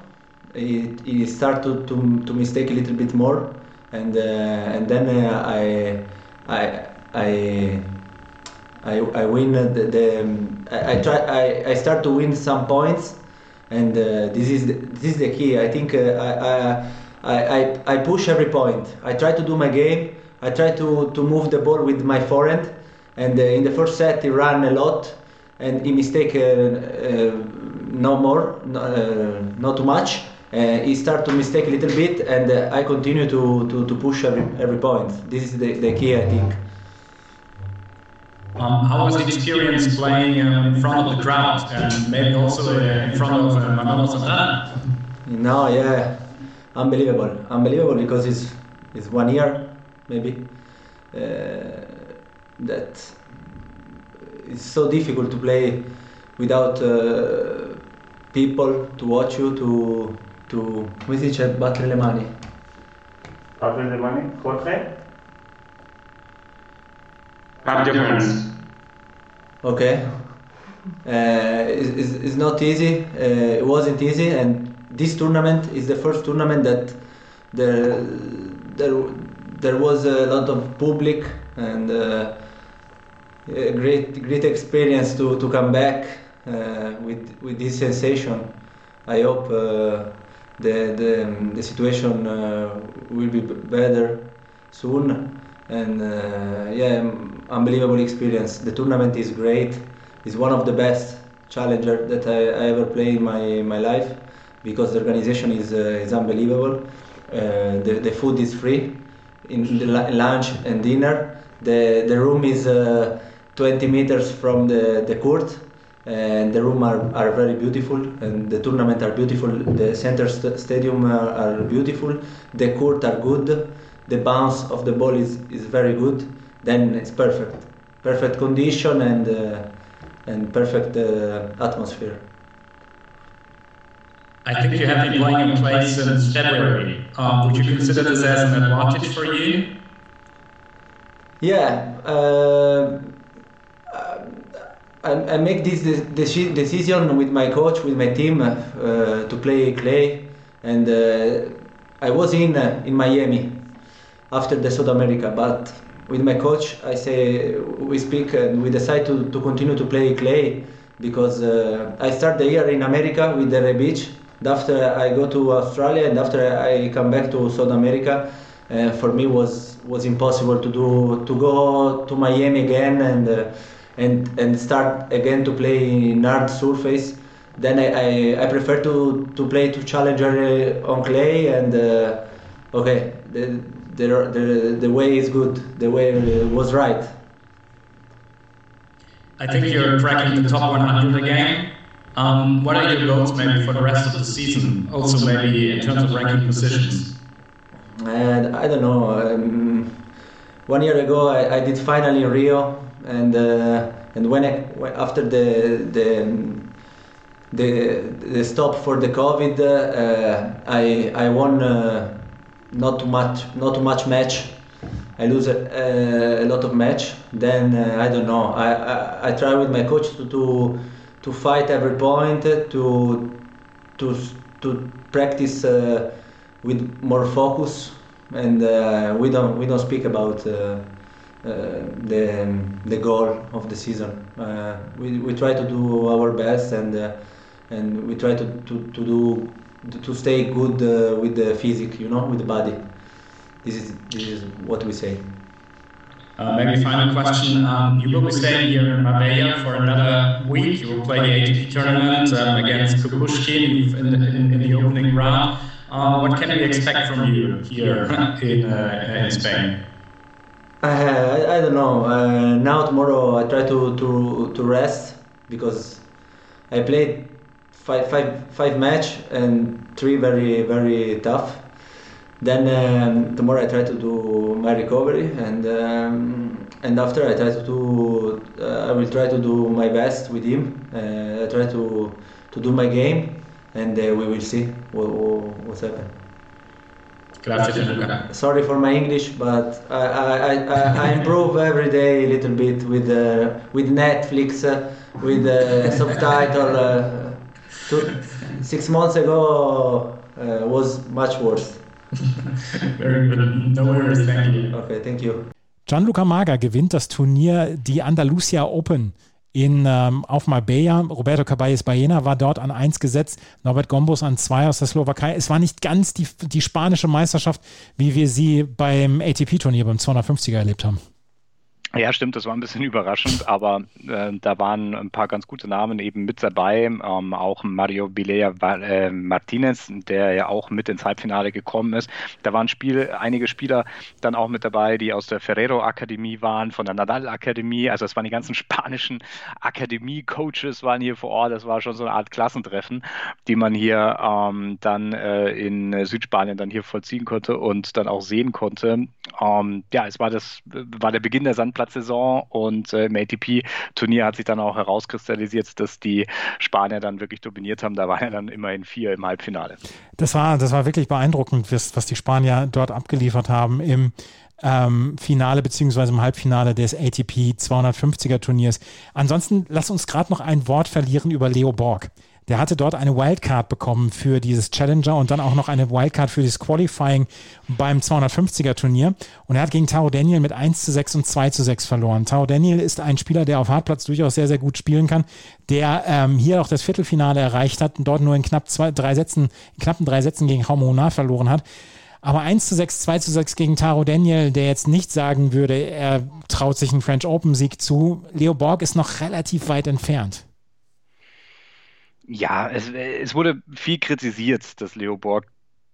He, he start to, to, to mistake a little bit more and uh, and then uh, I I I I, I win the, the um, I, I, try I, I start to win some points. And uh, this is the, this is the key. I think uh, I, I, I push every point. I try to do my game. I try to, to move the ball with my forehand. And uh, in the first set he ran a lot. And he mistake uh, no more no, not too much uh, he start to mistake a little bit, and uh, I continue to, to, to push every, every point. This is the, the key, I think. Um, how was the experience playing um, in front of the crowd and maybe also uh, in front of uh, Manolo Santana? No, yeah, unbelievable, unbelievable because it's it's one year maybe uh, that it's so difficult to play without uh, people to watch you to tu, come si dice, battere le mani? Battere le mani? Forte? Clap your hands. Okay. Uh, it's, it's not easy. Uh, it wasn't easy, and this tournament is the first tournament that there there there was a lot of public and uh, a great great experience to, to come back uh, with with this sensation. I hope uh, the the, the situation uh, will be better soon. And uh, yeah unbelievable experience. The tournament is great. It's one of the best challenger that I, I ever played in my my life because the organization is uh, is unbelievable. The, the food is free in the lunch and dinner. The the room is uh, 20 meters from the the court and the room are, are very beautiful and the tournament are beautiful. The center st stadium are, are, beautiful. The court are good. The bounce of the ball is, is very good. Then it's perfect. Perfect condition and uh, and perfect uh, atmosphere. I think you have been playing in place since February. Um, would you consider this as an advantage for you? Yeah, uh, I, I, make this decision with my coach, with my team, uh, to play clay, and uh, I was in uh, in Miami after the South America, but with my coach, I say we speak and we decide to, to continue to play clay because uh, I start the year in America with the Beach. After I go to Australia and after I come back to South America, uh, for me was was impossible to do to go to Miami again and uh, and and start again to play in hard surface. Then I, I, I prefer to, to play to challenger on clay and uh, okay the, the, the, the way is good the way was right. I think you're tracking the top 100 again. Um, what are your goals maybe for the rest of the season? Also maybe in terms of ranking positions. And I don't know. Um, one year ago, I, I, did final in Rio, and uh, and when I, after the the the, the stop for the COVID, uh, I I won uh, not too much not much match. I lose a, a lot of match. Then uh, I don't know. I, I, I try with my coach to, to to fight every point to to to practice uh, with more focus and uh, we don't we don't speak about uh, uh, the the goal of the season. Uh, we, we try to do our best and uh, and we try to, to, to do to stay good uh, with the physique, you know, with the body. This is this is what we say. Uh, maybe final question. Um, you will be staying here in Marbella for another week. You will play the ATP tournament um, against Kukushkin in, in, in the opening round. Uh, what can we expect from you here in, uh, in Spain? Uh, I, I, don't know. Uh, now tomorrow I try to, to, to rest because I played five, five, five match and three very very tough. Then um, tomorrow I try to do my recovery and um, and after I try to do uh, I will try to do my best with him. Uh, I try to to do my game and uh, we will see what, what's happened. Sorry for my English, but I, I, I, I improve every day a little bit with uh, with Netflix, uh, with uh, subtitle. Uh, two, six months ago uh, was much worse. Very good. No worries. Thank you. Okay, thank you. Gianluca Maga gewinnt das Turnier, die Andalusia Open in, ähm, auf Marbella. Roberto Caballes Baena war dort an 1 gesetzt, Norbert Gombos an 2 aus der Slowakei. Es war nicht ganz die, die spanische Meisterschaft, wie wir sie beim ATP-Turnier beim 250er erlebt haben. Ja, stimmt, das war ein bisschen überraschend, aber äh, da waren ein paar ganz gute Namen eben mit dabei. Ähm, auch Mario Bilea äh, Martinez, der ja auch mit ins Halbfinale gekommen ist. Da waren Spiel, einige Spieler dann auch mit dabei, die aus der Ferrero Akademie waren, von der Nadal Akademie. Also es waren die ganzen spanischen Akademie-Coaches waren hier vor Ort. Das war schon so eine Art Klassentreffen, die man hier ähm, dann äh, in Südspanien dann hier vollziehen konnte und dann auch sehen konnte. Ähm, ja, es war das, war der Beginn der Sand Sandplatzsaison und äh, im ATP-Turnier hat sich dann auch herauskristallisiert, dass die Spanier dann wirklich dominiert haben. Da waren ja dann immerhin vier im Halbfinale. Das war, das war wirklich beeindruckend, was, was die Spanier dort abgeliefert haben im ähm, Finale beziehungsweise im Halbfinale des ATP 250er Turniers. Ansonsten lass uns gerade noch ein Wort verlieren über Leo Borg. Der hatte dort eine Wildcard bekommen für dieses Challenger und dann auch noch eine Wildcard für das Qualifying beim 250er Turnier. Und er hat gegen Taro Daniel mit 1 zu 6 und 2 zu 6 verloren. Taro Daniel ist ein Spieler, der auf Hartplatz durchaus sehr, sehr gut spielen kann, der ähm, hier auch das Viertelfinale erreicht hat und dort nur in knapp zwei, drei Sätzen, in knappen drei Sätzen gegen Haumona verloren hat. Aber 1 zu 6, 2 zu 6 gegen Taro Daniel, der jetzt nicht sagen würde, er traut sich einen French Open Sieg zu. Leo Borg ist noch relativ weit entfernt. Ja, es, es wurde viel kritisiert, dass Leo Borg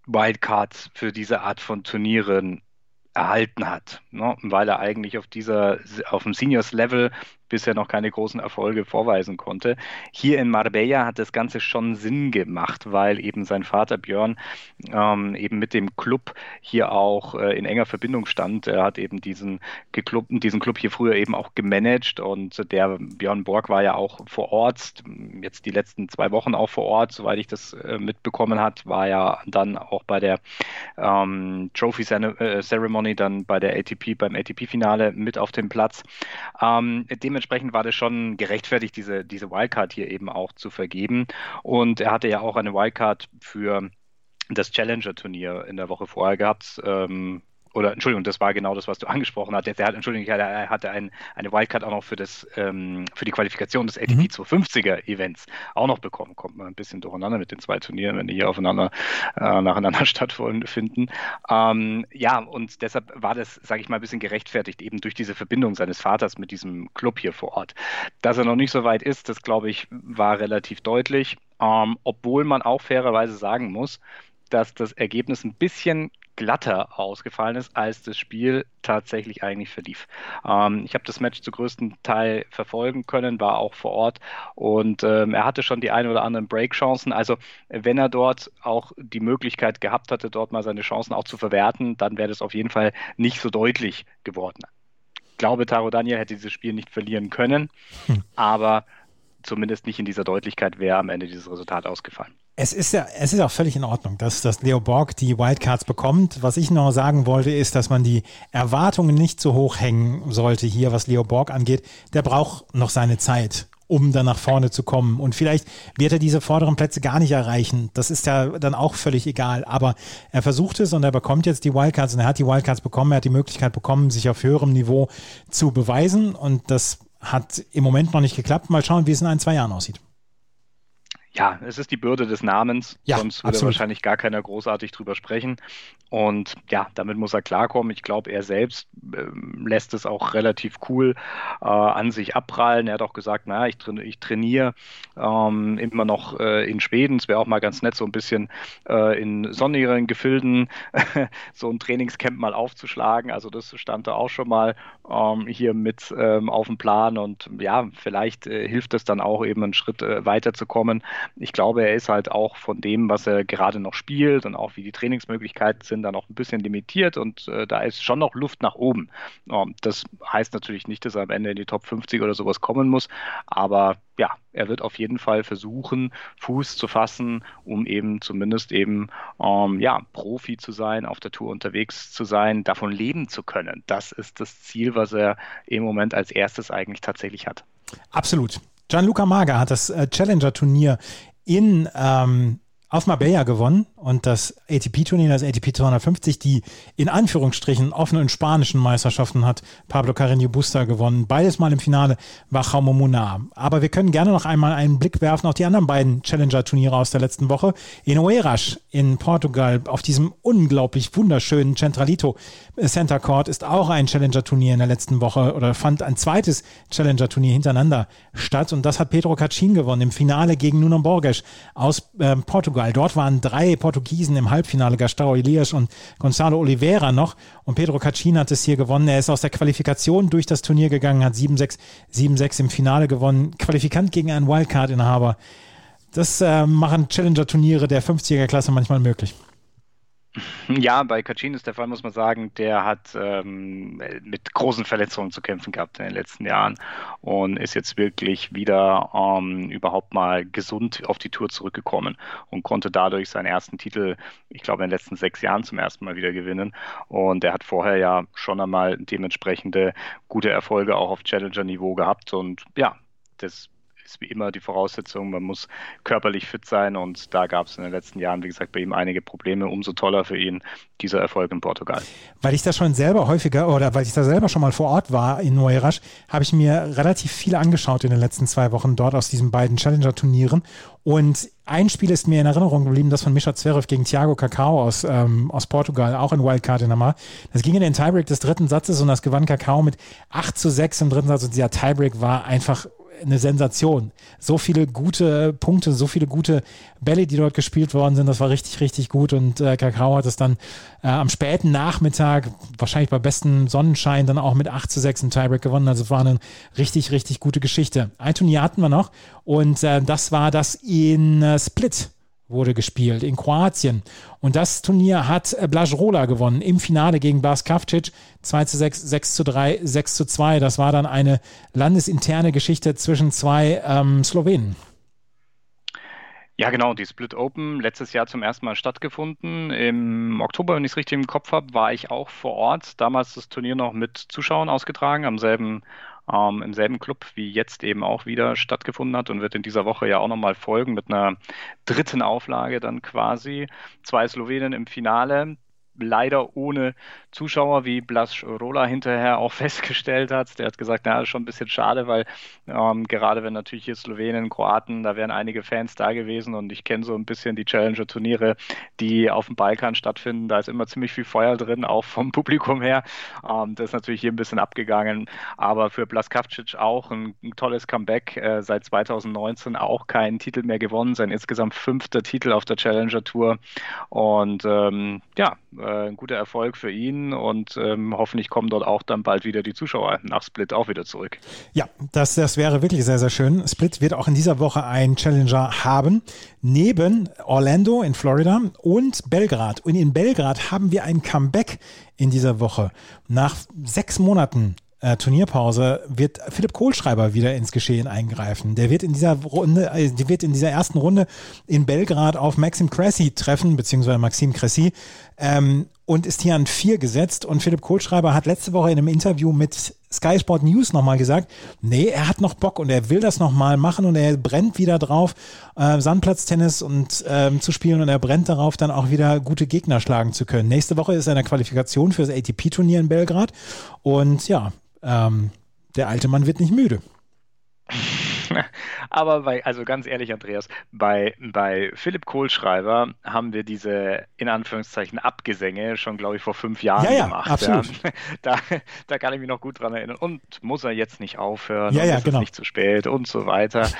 Wildcards für diese Art von Turnieren erhalten hat, ne? weil er eigentlich auf dieser, auf dem Seniors-Level bisher noch keine großen Erfolge vorweisen konnte. Hier in Marbella hat das Ganze schon Sinn gemacht, weil eben sein Vater Björn ähm, eben mit dem Club hier auch äh, in enger Verbindung stand. Er hat eben diesen, Club, diesen Club hier früher eben auch gemanagt und der Björn Borg war ja auch vor Ort jetzt die letzten zwei Wochen auch vor Ort, soweit ich das äh, mitbekommen hat, war ja dann auch bei der ähm, Trophy äh, Ceremony, dann bei der ATP, beim ATP-Finale mit auf dem Platz. Ähm, dementsprechend war das schon gerechtfertigt, diese, diese Wildcard hier eben auch zu vergeben. Und er hatte ja auch eine Wildcard für das Challenger-Turnier in der Woche vorher gehabt. Ähm, oder Entschuldigung, das war genau das, was du angesprochen hattest. Er hat, Entschuldigung, er hatte ein, eine Wildcard auch noch für das ähm, für die Qualifikation des ATP mhm. 250er Events auch noch bekommen. Kommt man ein bisschen durcheinander mit den zwei Turnieren, wenn die hier aufeinander äh, nacheinander stattfinden. Ähm, ja, und deshalb war das, sage ich mal, ein bisschen gerechtfertigt, eben durch diese Verbindung seines Vaters mit diesem Club hier vor Ort. Dass er noch nicht so weit ist, das glaube ich, war relativ deutlich. Ähm, obwohl man auch fairerweise sagen muss, dass das Ergebnis ein bisschen glatter ausgefallen ist, als das Spiel tatsächlich eigentlich verlief. Ähm, ich habe das Match zu größten Teil verfolgen können, war auch vor Ort und ähm, er hatte schon die ein oder anderen Break-Chancen. Also wenn er dort auch die Möglichkeit gehabt hatte, dort mal seine Chancen auch zu verwerten, dann wäre das auf jeden Fall nicht so deutlich geworden. Ich glaube, Taro Daniel hätte dieses Spiel nicht verlieren können, hm. aber zumindest nicht in dieser Deutlichkeit wäre am Ende dieses Resultat ausgefallen. Es ist ja, es ist auch völlig in Ordnung, dass, dass Leo Borg die Wildcards bekommt. Was ich noch sagen wollte, ist, dass man die Erwartungen nicht so hoch hängen sollte hier, was Leo Borg angeht. Der braucht noch seine Zeit, um dann nach vorne zu kommen. Und vielleicht wird er diese vorderen Plätze gar nicht erreichen. Das ist ja dann auch völlig egal. Aber er versucht es und er bekommt jetzt die Wildcards und er hat die Wildcards bekommen. Er hat die Möglichkeit bekommen, sich auf höherem Niveau zu beweisen. Und das hat im Moment noch nicht geklappt. Mal schauen, wie es in ein, zwei Jahren aussieht. Ja, es ist die Bürde des Namens, ja, sonst würde absolut. wahrscheinlich gar keiner großartig drüber sprechen. Und ja, damit muss er klarkommen. Ich glaube, er selbst äh, lässt es auch relativ cool äh, an sich abprallen. Er hat auch gesagt, naja, ich, tra ich trainiere ähm, immer noch äh, in Schweden. Es wäre auch mal ganz nett, so ein bisschen äh, in sonnigeren Gefilden so ein Trainingscamp mal aufzuschlagen. Also das stand da auch schon mal ähm, hier mit ähm, auf dem Plan. Und ja, vielleicht äh, hilft es dann auch eben einen Schritt äh, weiterzukommen. Ich glaube, er ist halt auch von dem, was er gerade noch spielt und auch wie die Trainingsmöglichkeiten sind, da noch ein bisschen limitiert und äh, da ist schon noch Luft nach oben. Ähm, das heißt natürlich nicht, dass er am Ende in die Top 50 oder sowas kommen muss, aber ja, er wird auf jeden Fall versuchen, Fuß zu fassen, um eben zumindest eben ähm, ja, Profi zu sein, auf der Tour unterwegs zu sein, davon leben zu können. Das ist das Ziel, was er im Moment als erstes eigentlich tatsächlich hat. Absolut. Gianluca Maga hat das äh, Challenger-Turnier in ähm, auf Marbella gewonnen und das ATP-Turnier, das ATP 250, die in Anführungsstrichen offenen spanischen Meisterschaften hat Pablo Carreño Busta gewonnen. Beides mal im Finale war Jaume Munar. Aber wir können gerne noch einmal einen Blick werfen auf die anderen beiden Challenger-Turniere aus der letzten Woche. In Oeiras in Portugal auf diesem unglaublich wunderschönen Centralito Center Court ist auch ein Challenger-Turnier in der letzten Woche oder fand ein zweites Challenger-Turnier hintereinander statt und das hat Pedro Cachin gewonnen im Finale gegen Nuno Borges aus äh, Portugal weil dort waren drei Portugiesen im Halbfinale, Gastão Elias und Gonzalo Oliveira noch. Und Pedro Cachin hat es hier gewonnen. Er ist aus der Qualifikation durch das Turnier gegangen, hat 7-6, 7-6 im Finale gewonnen. Qualifikant gegen einen Wildcard-Inhaber. Das äh, machen Challenger-Turniere der 50er-Klasse manchmal möglich. Ja, bei Kacin ist der Fall, muss man sagen, der hat ähm, mit großen Verletzungen zu kämpfen gehabt in den letzten Jahren und ist jetzt wirklich wieder ähm, überhaupt mal gesund auf die Tour zurückgekommen und konnte dadurch seinen ersten Titel, ich glaube, in den letzten sechs Jahren zum ersten Mal wieder gewinnen. Und er hat vorher ja schon einmal dementsprechende gute Erfolge auch auf Challenger-Niveau gehabt und ja, das ist wie immer die Voraussetzung, man muss körperlich fit sein und da gab es in den letzten Jahren, wie gesagt, bei ihm einige Probleme. Umso toller für ihn dieser Erfolg in Portugal. Weil ich das schon selber häufiger oder weil ich da selber schon mal vor Ort war in Noirasch, habe ich mir relativ viel angeschaut in den letzten zwei Wochen dort aus diesen beiden Challenger-Turnieren und ein Spiel ist mir in Erinnerung geblieben, das von Mischa Zverev gegen Thiago Cacao aus, ähm, aus Portugal, auch in Wildcard in Namar. Das ging in den Tiebreak des dritten Satzes und das gewann Cacao mit 8 zu 6 im dritten Satz und dieser Tiebreak war einfach eine Sensation. So viele gute Punkte, so viele gute Bälle, die dort gespielt worden sind, das war richtig, richtig gut. Und äh, Kakao hat es dann äh, am späten Nachmittag, wahrscheinlich bei bestem Sonnenschein, dann auch mit 8 zu 6 im Tiebreak gewonnen. Also es war eine richtig, richtig gute Geschichte. Ein Turnier hatten wir noch und äh, das war das in äh, Split wurde gespielt in Kroatien. Und das Turnier hat Blajrola gewonnen im Finale gegen Bas Kavcic. 2 zu 6, 6 zu 3, 6 zu 2. Das war dann eine landesinterne Geschichte zwischen zwei ähm, Slowenen. Ja, genau, die Split Open letztes Jahr zum ersten Mal stattgefunden. Im Oktober, wenn ich es richtig im Kopf habe, war ich auch vor Ort. Damals das Turnier noch mit Zuschauern ausgetragen, am selben, ähm, im selben Club wie jetzt eben auch wieder stattgefunden hat und wird in dieser Woche ja auch nochmal folgen mit einer dritten Auflage dann quasi. Zwei Slowenen im Finale leider ohne Zuschauer, wie Blas Rola hinterher auch festgestellt hat. Der hat gesagt, na, das ist schon ein bisschen schade, weil ähm, gerade wenn natürlich hier Slowenen, Kroaten, da wären einige Fans da gewesen und ich kenne so ein bisschen die Challenger-Turniere, die auf dem Balkan stattfinden. Da ist immer ziemlich viel Feuer drin, auch vom Publikum her. Ähm, das ist natürlich hier ein bisschen abgegangen, aber für Blaskavcic auch ein, ein tolles Comeback. Äh, seit 2019 auch keinen Titel mehr gewonnen, sein insgesamt fünfter Titel auf der Challenger-Tour und ähm, ja, äh, ein guter Erfolg für ihn und ähm, hoffentlich kommen dort auch dann bald wieder die Zuschauer nach Split auch wieder zurück. Ja, das, das wäre wirklich sehr, sehr schön. Split wird auch in dieser Woche ein Challenger haben, neben Orlando in Florida und Belgrad. Und in Belgrad haben wir ein Comeback in dieser Woche. Nach sechs Monaten äh, Turnierpause wird Philipp Kohlschreiber wieder ins Geschehen eingreifen. Der wird in dieser Runde, äh, der wird in dieser ersten Runde in Belgrad auf Maxim Cressy treffen, beziehungsweise Maxim Cressy, ähm, und ist hier an vier gesetzt. Und Philipp Kohlschreiber hat letzte Woche in einem Interview mit Sky Sport News nochmal gesagt, nee, er hat noch Bock und er will das nochmal machen und er brennt wieder drauf, äh, Sandplatztennis und ähm, zu spielen und er brennt darauf, dann auch wieder gute Gegner schlagen zu können. Nächste Woche ist er in der Qualifikation für das ATP-Turnier in Belgrad und ja, ähm, der alte Mann wird nicht müde. Aber bei, also ganz ehrlich, Andreas, bei, bei Philipp Kohlschreiber haben wir diese in Anführungszeichen Abgesänge schon, glaube ich, vor fünf Jahren ja, ja, gemacht. Absolut. Ja. Da, da kann ich mich noch gut dran erinnern. Und muss er jetzt nicht aufhören? Ja, ja, ist genau. es nicht zu spät und so weiter.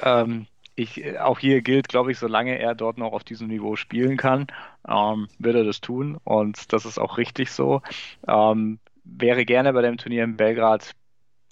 Ähm, ich, auch hier gilt, glaube ich, solange er dort noch auf diesem Niveau spielen kann, ähm, wird er das tun. Und das ist auch richtig so. Ähm, wäre gerne bei dem Turnier in Belgrad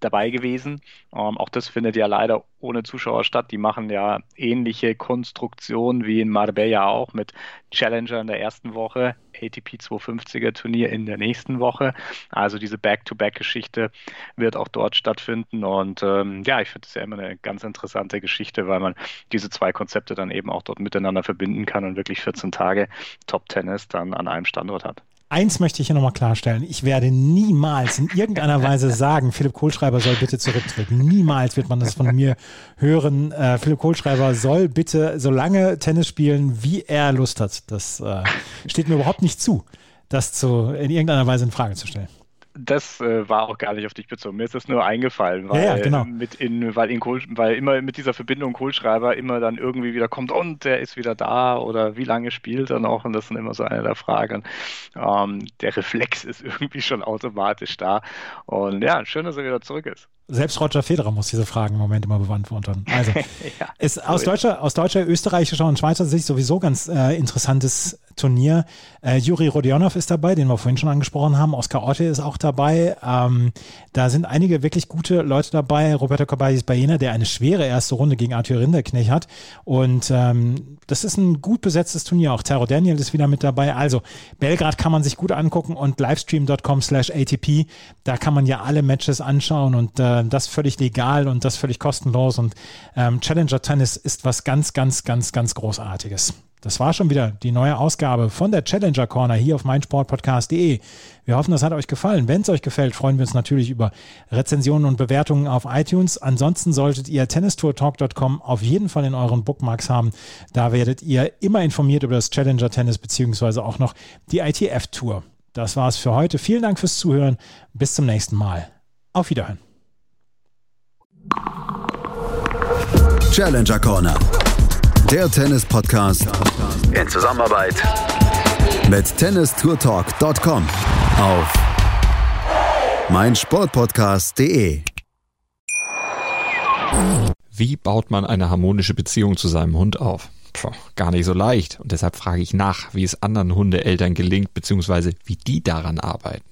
dabei gewesen. Ähm, auch das findet ja leider ohne Zuschauer statt. Die machen ja ähnliche Konstruktionen wie in Marbella auch mit Challenger in der ersten Woche, ATP 250er Turnier in der nächsten Woche. Also diese Back-to-Back-Geschichte wird auch dort stattfinden. Und ähm, ja, ich finde es ja immer eine ganz interessante Geschichte, weil man diese zwei Konzepte dann eben auch dort miteinander verbinden kann und wirklich 14 Tage Top-Tennis dann an einem Standort hat. Eins möchte ich hier nochmal klarstellen. Ich werde niemals in irgendeiner Weise sagen, Philipp Kohlschreiber soll bitte zurücktreten. Niemals wird man das von mir hören. Äh, Philipp Kohlschreiber soll bitte so lange Tennis spielen, wie er Lust hat. Das äh, steht mir überhaupt nicht zu, das zu, in irgendeiner Weise in Frage zu stellen das äh, war auch gar nicht auf dich bezogen. Mir ist das nur eingefallen, weil, ja, ja, genau. mit in, weil, in Kohl, weil immer mit dieser Verbindung Kohlschreiber immer dann irgendwie wieder kommt und der ist wieder da oder wie lange spielt er noch und das sind immer so eine der Fragen. Ähm, der Reflex ist irgendwie schon automatisch da und ja, schön, dass er wieder zurück ist. Selbst Roger Federer muss diese Fragen im Moment immer beantworten. Also ja, ist aus deutscher, aus deutscher, österreichischer und Schweizer Sicht sowieso ganz äh, interessantes Turnier. Äh, Juri Rodionov ist dabei, den wir vorhin schon angesprochen haben. Oskar Otte ist auch dabei. Ähm, da sind einige wirklich gute Leute dabei. Roberto Caballes Baena, der eine schwere erste Runde gegen Arthur Rinderknecht hat. Und ähm, das ist ein gut besetztes Turnier. Auch Taro Daniel ist wieder mit dabei. Also Belgrad kann man sich gut angucken und livestream.com slash ATP. Da kann man ja alle Matches anschauen und äh, das völlig legal und das völlig kostenlos. Und ähm, Challenger Tennis ist was ganz, ganz, ganz, ganz Großartiges. Das war schon wieder die neue Ausgabe von der Challenger Corner hier auf meinsportpodcast.de. Wir hoffen, das hat euch gefallen. Wenn es euch gefällt, freuen wir uns natürlich über Rezensionen und Bewertungen auf iTunes. Ansonsten solltet ihr tennistourtalk.com auf jeden Fall in euren Bookmarks haben. Da werdet ihr immer informiert über das Challenger Tennis beziehungsweise auch noch die ITF Tour. Das war's für heute. Vielen Dank fürs Zuhören. Bis zum nächsten Mal. Auf Wiederhören. Challenger Corner. Der Tennis-Podcast in Zusammenarbeit mit tennistourtalk.com auf meinsportpodcast.de. Wie baut man eine harmonische Beziehung zu seinem Hund auf? Puh, gar nicht so leicht. Und deshalb frage ich nach, wie es anderen Hundeeltern gelingt, beziehungsweise wie die daran arbeiten.